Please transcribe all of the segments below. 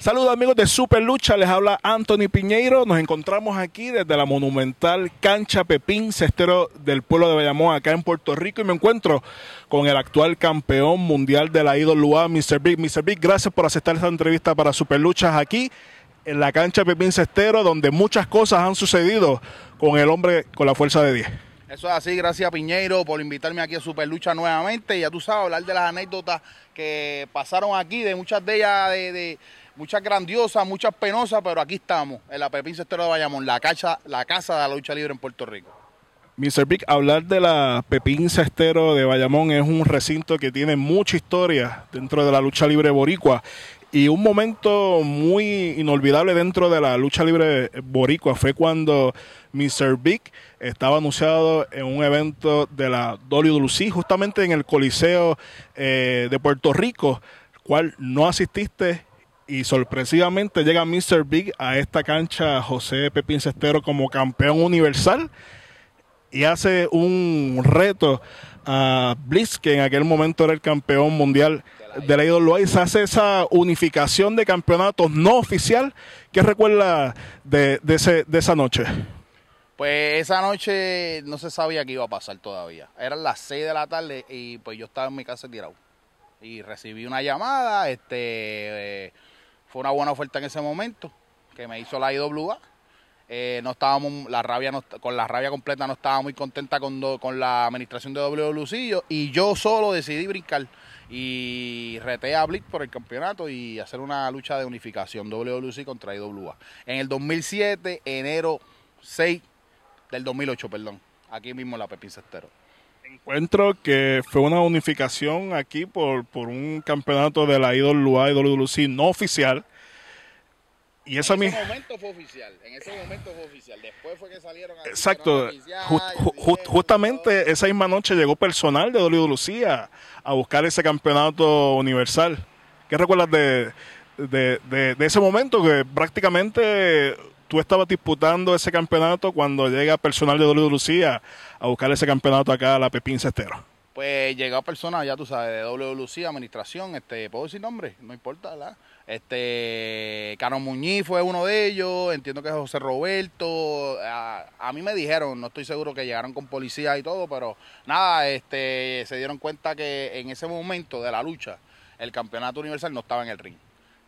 Saludos amigos de Super Lucha, les habla Anthony Piñeiro. Nos encontramos aquí desde la monumental cancha Pepín Cestero del pueblo de Bayamón, acá en Puerto Rico, y me encuentro con el actual campeón mundial de la IWA, Mr. Big. Mr. Big, gracias por aceptar esta entrevista para Super Luchas aquí en la cancha Pepín Cestero, donde muchas cosas han sucedido con el hombre con la fuerza de 10. Eso es así, gracias Piñeiro por invitarme aquí a Super Lucha nuevamente. Ya tú sabes, hablar de las anécdotas que pasaron aquí, de muchas de ellas, de, muchas grandiosas, muchas penosas, pero aquí estamos, en la Pepín Cestero de Bayamón, la casa, la casa de la lucha libre en Puerto Rico. Mr. Big, hablar de la Pepín Cestero de Bayamón es un recinto que tiene mucha historia dentro de la lucha libre boricua y un momento muy inolvidable dentro de la lucha libre boricua fue cuando Mr. Big estaba anunciado en un evento de la WWC, justamente en el Coliseo eh, de Puerto Rico, cual no asististe y sorpresivamente llega Mr. Big a esta cancha José Pepín Cestero como campeón universal y hace un reto a Blitz, que en aquel momento era el campeón mundial de la IWA, y se hace esa unificación de campeonatos no oficial. ¿Qué recuerda de, ese, de esa noche? Pues esa noche no se sabía qué iba a pasar todavía. Eran las 6 de la tarde y pues yo estaba en mi casa tirado. Y recibí una llamada, este eh, fue una buena oferta en ese momento que me hizo la IWA eh, no estábamos, la rabia con la rabia completa no estaba muy contenta con, la administración de WWC y yo solo decidí brincar y reté a Blitz por el campeonato y hacer una lucha de unificación WWC contra IWA. En el 2007, enero 6 del 2008, perdón, aquí mismo en la Pepín Cestero. Encuentro que fue una unificación aquí por, por un campeonato de la IWA y WWC no oficial y eso en ese momento fue oficial. En ese momento fue oficial. Después fue que salieron a Exacto. justamente esa misma noche llegó personal de WWE a, a, buscar ese campeonato universal. ¿Qué recuerdas de, de, ese momento que prácticamente tú estabas disputando ese campeonato cuando llega personal de WWE a, a buscar ese campeonato acá a la Pepín Cestero? Pues llegó personas, ya tú sabes, de WWE, administración, este, ¿puedo decir nombre? No importa, ¿verdad? Este, Cano Muñiz fue uno de ellos, entiendo que José Roberto. A, mí me dijeron, no estoy seguro que llegaron con policía y todo, pero nada, este, se dieron cuenta que en ese momento de la lucha, el campeonato universal no estaba en el ring.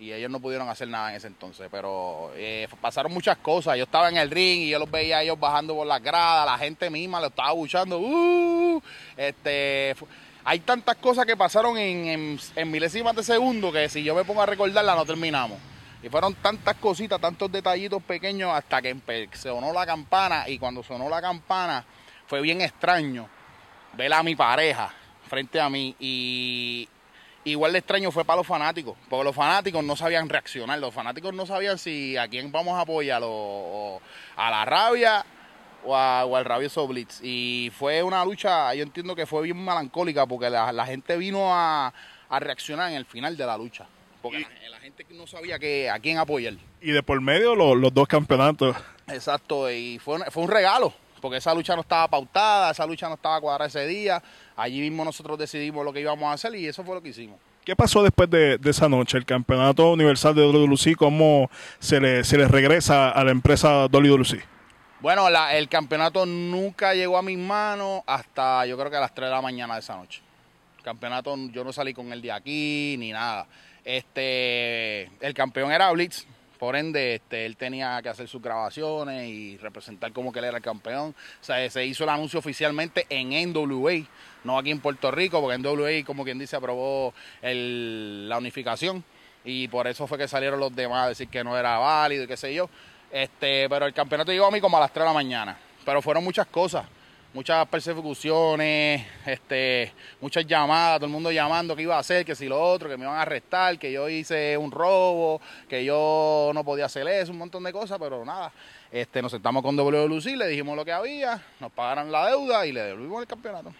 Y ellos no pudieron hacer nada en ese entonces, pero eh, pasaron muchas cosas. Yo estaba en el ring y yo los veía a ellos bajando por las gradas, la gente misma lo estaba buchando. Uh, este, hay tantas cosas que pasaron en, milésimas de segundo que si yo me pongo a recordarla no terminamos. Y fueron tantas cositas, tantos detallitos pequeños hasta que sonó la campana. Y cuando sonó la campana fue bien extraño ver a mi pareja frente a mí. Y igual de extraño fue para los fanáticos, porque los fanáticos no sabían reaccionar. Los fanáticos no sabían si a quién vamos a apoyar, o a la rabia o, al rabioso Blitz. Y fue una lucha, yo entiendo que fue bien melancólica porque la, gente vino a, reaccionar en el final de la lucha. Porque la, gente no sabía que, a quién apoyar. Y de por medio los, dos campeonatos. Exacto, y fue, fue un regalo, porque esa lucha no estaba pautada, esa lucha no estaba cuadrada ese día. Allí mismo nosotros decidimos lo que íbamos a hacer y eso fue lo que hicimos. ¿Qué pasó después de, esa noche? El campeonato universal de WWC, ¿cómo se le, se le regresa a la empresa WWC? Bueno, el campeonato nunca llegó a mis manos hasta yo creo que a las 3 de la mañana de esa noche. El campeonato, yo no salí con él de aquí ni nada. Este, el campeón era Blitz, por ende, este, él tenía que hacer sus grabaciones y representar como que él era el campeón. O sea, se hizo el anuncio oficialmente en NWA, no aquí en Puerto Rico, porque NWA, como quien dice, aprobó la unificación. Y por eso fue que salieron los demás a decir que no era válido y qué sé yo. Este, pero el campeonato llegó a mí como a las 3 de la mañana. Pero fueron muchas cosas, muchas persecuciones, este, muchas llamadas, todo el mundo llamando qué iba a hacer, que si lo otro, que me iban a arrestar, que yo hice un robo, que yo no podía hacer eso, un montón de cosas, pero nada. Este, nos sentamos con WLC, le dijimos lo que había, nos pagaron la deuda y le devolvimos el campeonato.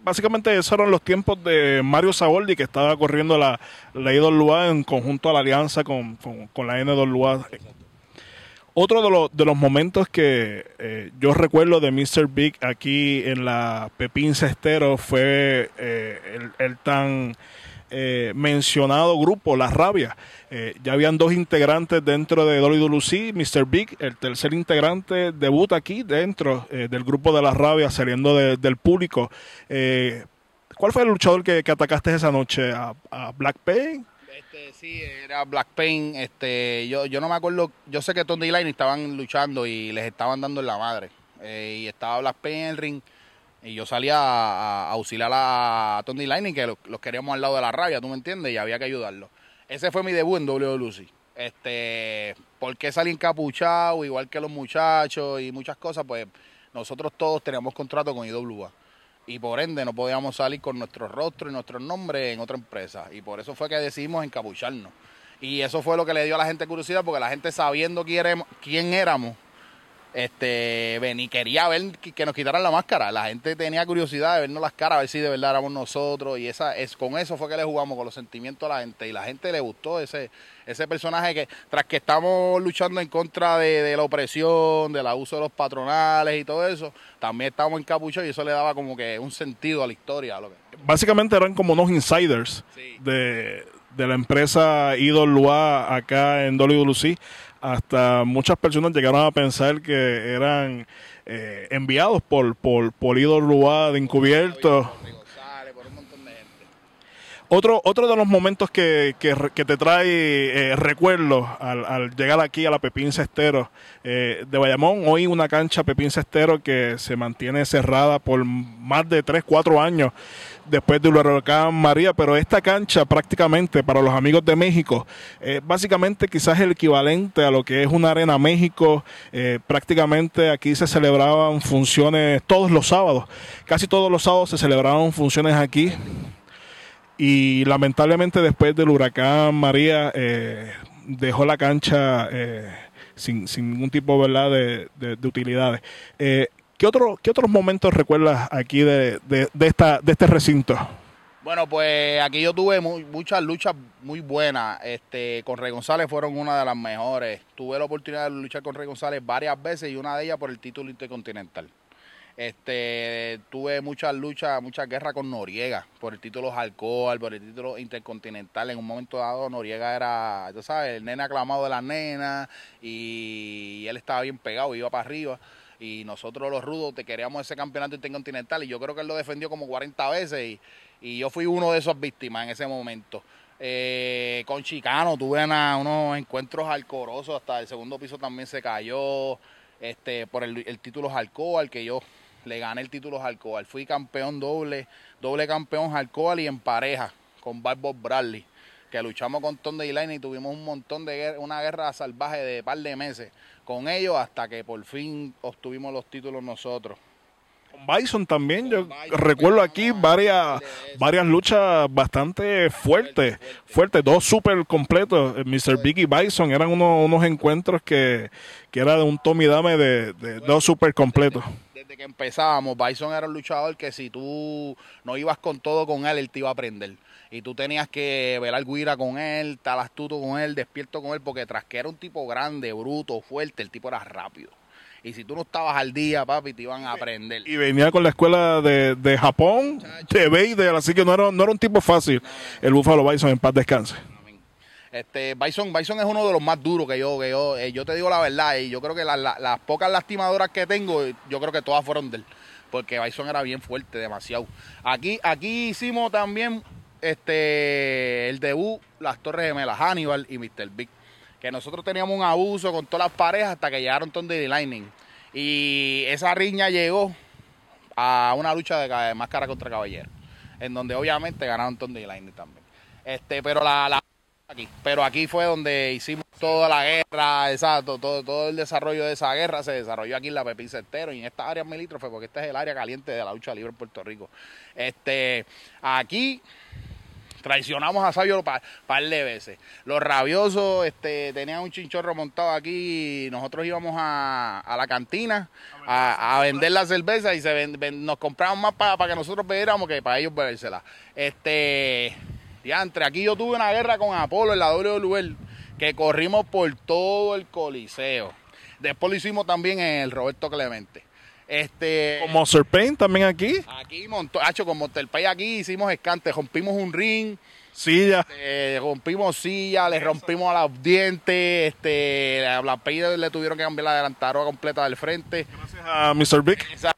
básicamente esos eran los tiempos de Mario Saboldi que estaba corriendo la, la IWA en conjunto a la alianza con, con, con la NWA. Otro de, los, de los momentos que eh, yo recuerdo de Mr. Big aquí en la Pepín Cestero fue eh, el, tan eh, mencionado grupo, La Rabia. Eh, ya habían dos integrantes dentro de WWE, Mr. Big, el tercer integrante debuta aquí dentro del grupo de La Rabia, saliendo del público. ¿Cuál fue el luchador que, atacaste esa noche? ¿A, Black Pain? Este, sí, era Black Pain. Este, yo, yo no me acuerdo, yo sé que Tony Line estaban luchando y les estaban dando en la madre. y estaba Black Pain en el ring y yo salía a, auxiliar a Tony Lightning, que los queríamos al lado de la rabia, ¿tú me entiendes? Y había que ayudarlo. Ese fue mi debut en WWE. Este, ¿Por qué salí encapuchado, igual que los muchachos y muchas cosas? Pues nosotros todos teníamos contrato con IWA. Y por ende no podíamos salir con nuestro rostro y nuestros nombres en otra empresa. Y por eso fue que decidimos encapucharnos. Y eso fue lo que le dio a la gente curiosidad, porque la gente sabiendo quién éramos, este vení, quería ver que, nos quitaran la máscara. La gente tenía curiosidad de vernos las caras, a ver si de verdad éramos nosotros. Y esa es con eso fue que le jugamos, con los sentimientos a la gente. Y la gente le gustó ese, ese personaje que, tras que estamos luchando en contra de, la opresión, del abuso de los patronales y todo eso, también estábamos encapuchados y eso le daba como que un sentido a la historia. Lo que... Básicamente eran como unos insiders de, de la empresa Idol Lua acá en WLC hasta muchas personas llegaron a pensar que eran eh, enviados por, por, por de encubierto. Otro, otro de los momentos que, que, te trae eh, recuerdos al, llegar aquí a la Pepín Cestero eh, de Bayamón, hoy una cancha Pepín Cestero que se mantiene cerrada por más de 3, 4 años después del huracán María, pero esta cancha prácticamente para los amigos de México, eh, básicamente quizás el equivalente a lo que es una arena México, eh, prácticamente aquí se celebraban funciones todos los sábados, casi todos los sábados se celebraban funciones aquí y lamentablemente después del huracán María eh, dejó la cancha eh, sin, sin, ningún tipo ¿verdad? De, de, utilidades. Eh, ¿qué, otro, ¿Qué otros momentos recuerdas aquí de, de, esta, de este recinto? Bueno, pues aquí yo tuve muchas luchas muy buenas. Este, con Rey González fueron una de las mejores. Tuve la oportunidad de luchar con Rey González varias veces y una de ellas por el título intercontinental. Este, tuve muchas luchas, muchas guerras con Noriega por el título alcohol, por el título intercontinental. En un momento dado, Noriega era, tú sabes, el nene aclamado de la nena y él estaba bien pegado, iba para arriba. Y nosotros los rudos te queríamos ese campeonato intercontinental y yo creo que él lo defendió como 40 veces y, yo fui uno de esas víctimas en ese momento. Eh, con Chicano tuve unos encuentros alcorosos, hasta el segundo piso también se cayó este, por el, título alcohol que yo le gané el título Alcohol. Fui campeón doble, doble campeón Alcohol y en pareja con Barbo Bradley, que luchamos con Tom Line y tuvimos un montón de guerra, una guerra salvaje de par de meses con ellos hasta que por fin obtuvimos los títulos nosotros. Con Bison también, yo recuerdo aquí varias, varias luchas bastante fuertes, fuertes, dos súper completos. Mr. Big y Bison eran unos, encuentros que, que era de un Tommy Dame de, dos súper completos desde que empezábamos, Bison era un luchador que si tú no ibas con todo con él, él te iba a aprender. Y tú tenías que velar guira con él, estar astuto con él, despierto con él, porque tras que era un tipo grande, bruto, fuerte, el tipo era rápido. Y si tú no estabas al día, papi, te iban a aprender. Y venía con la escuela de, de Japón, de Vader, así que no era, no era un tipo fácil. El Buffalo Bison en paz descanse. Este, Bison, Bison es uno de los más duros que yo, que yo, eh, yo te digo la verdad, y yo creo que las pocas lastimadoras que tengo, yo creo que todas fueron de él, porque Bison era bien fuerte, demasiado. Aquí, aquí hicimos también este el debut, las Torres Gemelas, Hannibal y Mr. Big, que nosotros teníamos un abuso con todas las parejas hasta que llegaron Tony Lightning. Y esa riña llegó a una lucha de máscara contra caballero, en donde obviamente ganaron Tony Lightning también. Este, pero la pero aquí fue donde hicimos toda la guerra, exacto, todo, todo el desarrollo de esa guerra se desarrolló aquí en la Pepín Cestero y en esta área melítrofe, porque esta es el área caliente de la lucha libre en Puerto Rico. Este, aquí traicionamos a Sabio un par de veces. Los rabiosos este, tenían un chinchorro montado aquí nosotros íbamos a, la cantina a, vender la cerveza y se nos compraban más para que nosotros bebiéramos que para ellos bebérsela. Este entre aquí yo tuve una guerra con Apolo en la WWE que corrimos por todo el coliseo. Después lo hicimos también en el Roberto Clemente. Este, ¿Con Monster Pain también aquí? Aquí, montó, hecho, con Monster Pain aquí hicimos escante, rompimos un ring, Silla. Eh, rompimos silla, le rompimos a los dientes, este, a la peida le tuvieron que cambiar la delantera completa del frente. Gracias a Mr. Big.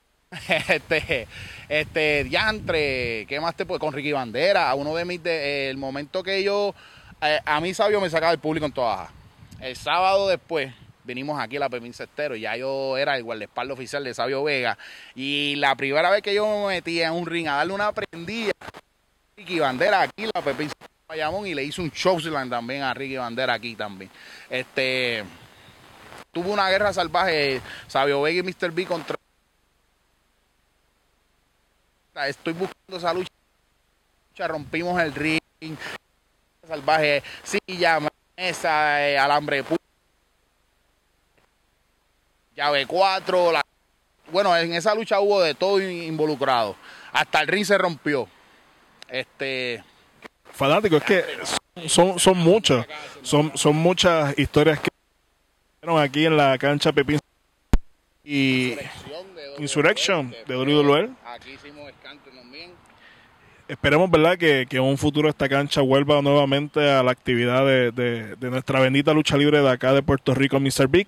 Este, este, diantre, ¿qué más te puedo? Con Ricky Bandera, uno de mis, de, el momento que yo, eh, a mí Sabio me sacaba el público en toda baja. El sábado después, vinimos aquí a la Pepín Cestero, ya yo era el guardaespaldas oficial de Sabio Vega, y la primera vez que yo me metí en un ring a darle una prendida Ricky Bandera aquí, la Pepín Bayamón, y le hice un showsland también a Ricky Bandera aquí también. Este tuvo una guerra salvaje Sabio Vega y Mr. B contra estoy buscando esa lucha, rompimos el ring. Salvaje, silla, mesa, eh, alambre llave 4, la... bueno, en esa lucha hubo de todo involucrado, hasta el ring se rompió. Este fanático, es que son, son muchas, son, son muchas historias que aquí en la cancha Pepín y Insurrection de WWE. Aquí hicimos también. Esperemos, ¿verdad?, que, que, en un futuro esta cancha vuelva nuevamente a la actividad de, de, nuestra bendita lucha libre de acá de Puerto Rico, Mr. Big,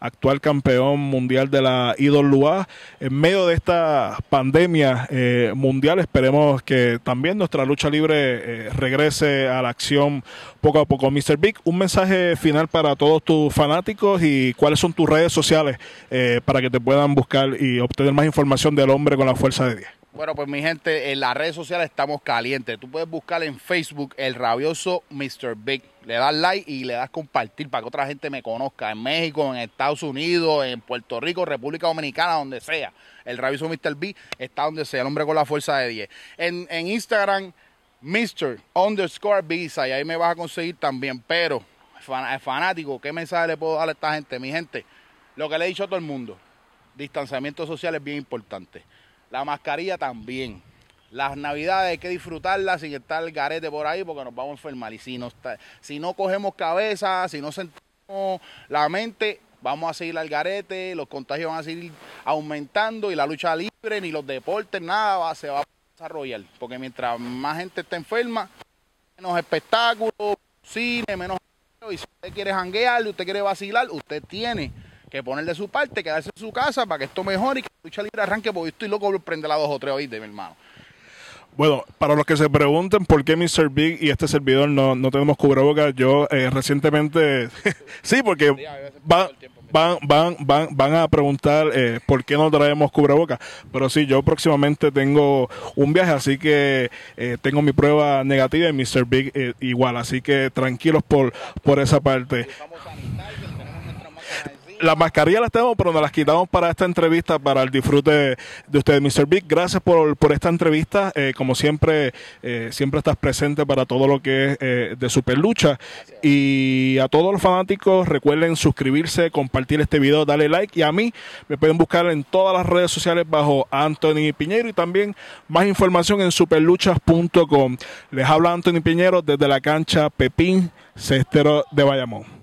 actual campeón mundial de la IWA. En medio de esta pandemia eh, mundial, esperemos que también nuestra lucha libre eh, regrese a la acción poco a poco. Mr. Big, un mensaje final para todos tus fanáticos y cuáles son tus redes sociales eh, para que te puedan buscar y obtener más información del hombre con la fuerza de 10. Bueno, pues mi gente, en las redes sociales estamos calientes. Tú puedes buscar en Facebook el rabioso Mr. Big. Le das like y le das compartir para que otra gente me conozca. En México, en Estados Unidos, en Puerto Rico, República Dominicana, donde sea. El rabioso Mr. Big está donde sea, el hombre con la fuerza de 10. En, en Instagram, Mr. underscore Visa, y ahí me vas a conseguir también. Pero, fanático, ¿qué mensaje le puedo dar a esta gente? Mi gente, lo que le he dicho a todo el mundo, distanciamiento social es bien importante la mascarilla también. Las navidades hay que disfrutarlas sin estar el garete por ahí porque nos vamos a enfermar. Y si no, si no cogemos cabeza, si no sentimos la mente, vamos a seguir al garete, los contagios van a seguir aumentando y la lucha libre, ni los deportes, nada se va a desarrollar. Porque mientras más gente está enferma, menos espectáculos, cine, menos... Y si usted quiere janguear, usted quiere vacilar, usted tiene que poner de su parte, quedarse en su casa para que esto mejore y que lucha libre arranque, porque estoy loco por prender la dos o tres de mi hermano. Bueno, para los que se pregunten por qué Mr. Big y este servidor no, no tenemos cubrebocas, yo eh, recientemente, sí, porque van, van, van, van, van a preguntar eh, por qué no traemos cubrebocas, pero sí, yo próximamente tengo un viaje, así que eh, tengo mi prueba negativa y Mr. Big igual, así que tranquilos por, por esa parte las mascarillas las tenemos, pero nos las quitamos para esta entrevista, para el disfrute de ustedes. Mr. Big, gracias por, por esta entrevista. Eh, como siempre, eh, siempre estás presente para todo lo que es eh, de Super Lucha. Y a todos los fanáticos, recuerden suscribirse, compartir este video, darle like. Y a mí me pueden buscar en todas las redes sociales bajo Anthony Piñero y también más información en superluchas.com. Les habla Anthony Piñero desde la cancha Pepín Cestero de Bayamón.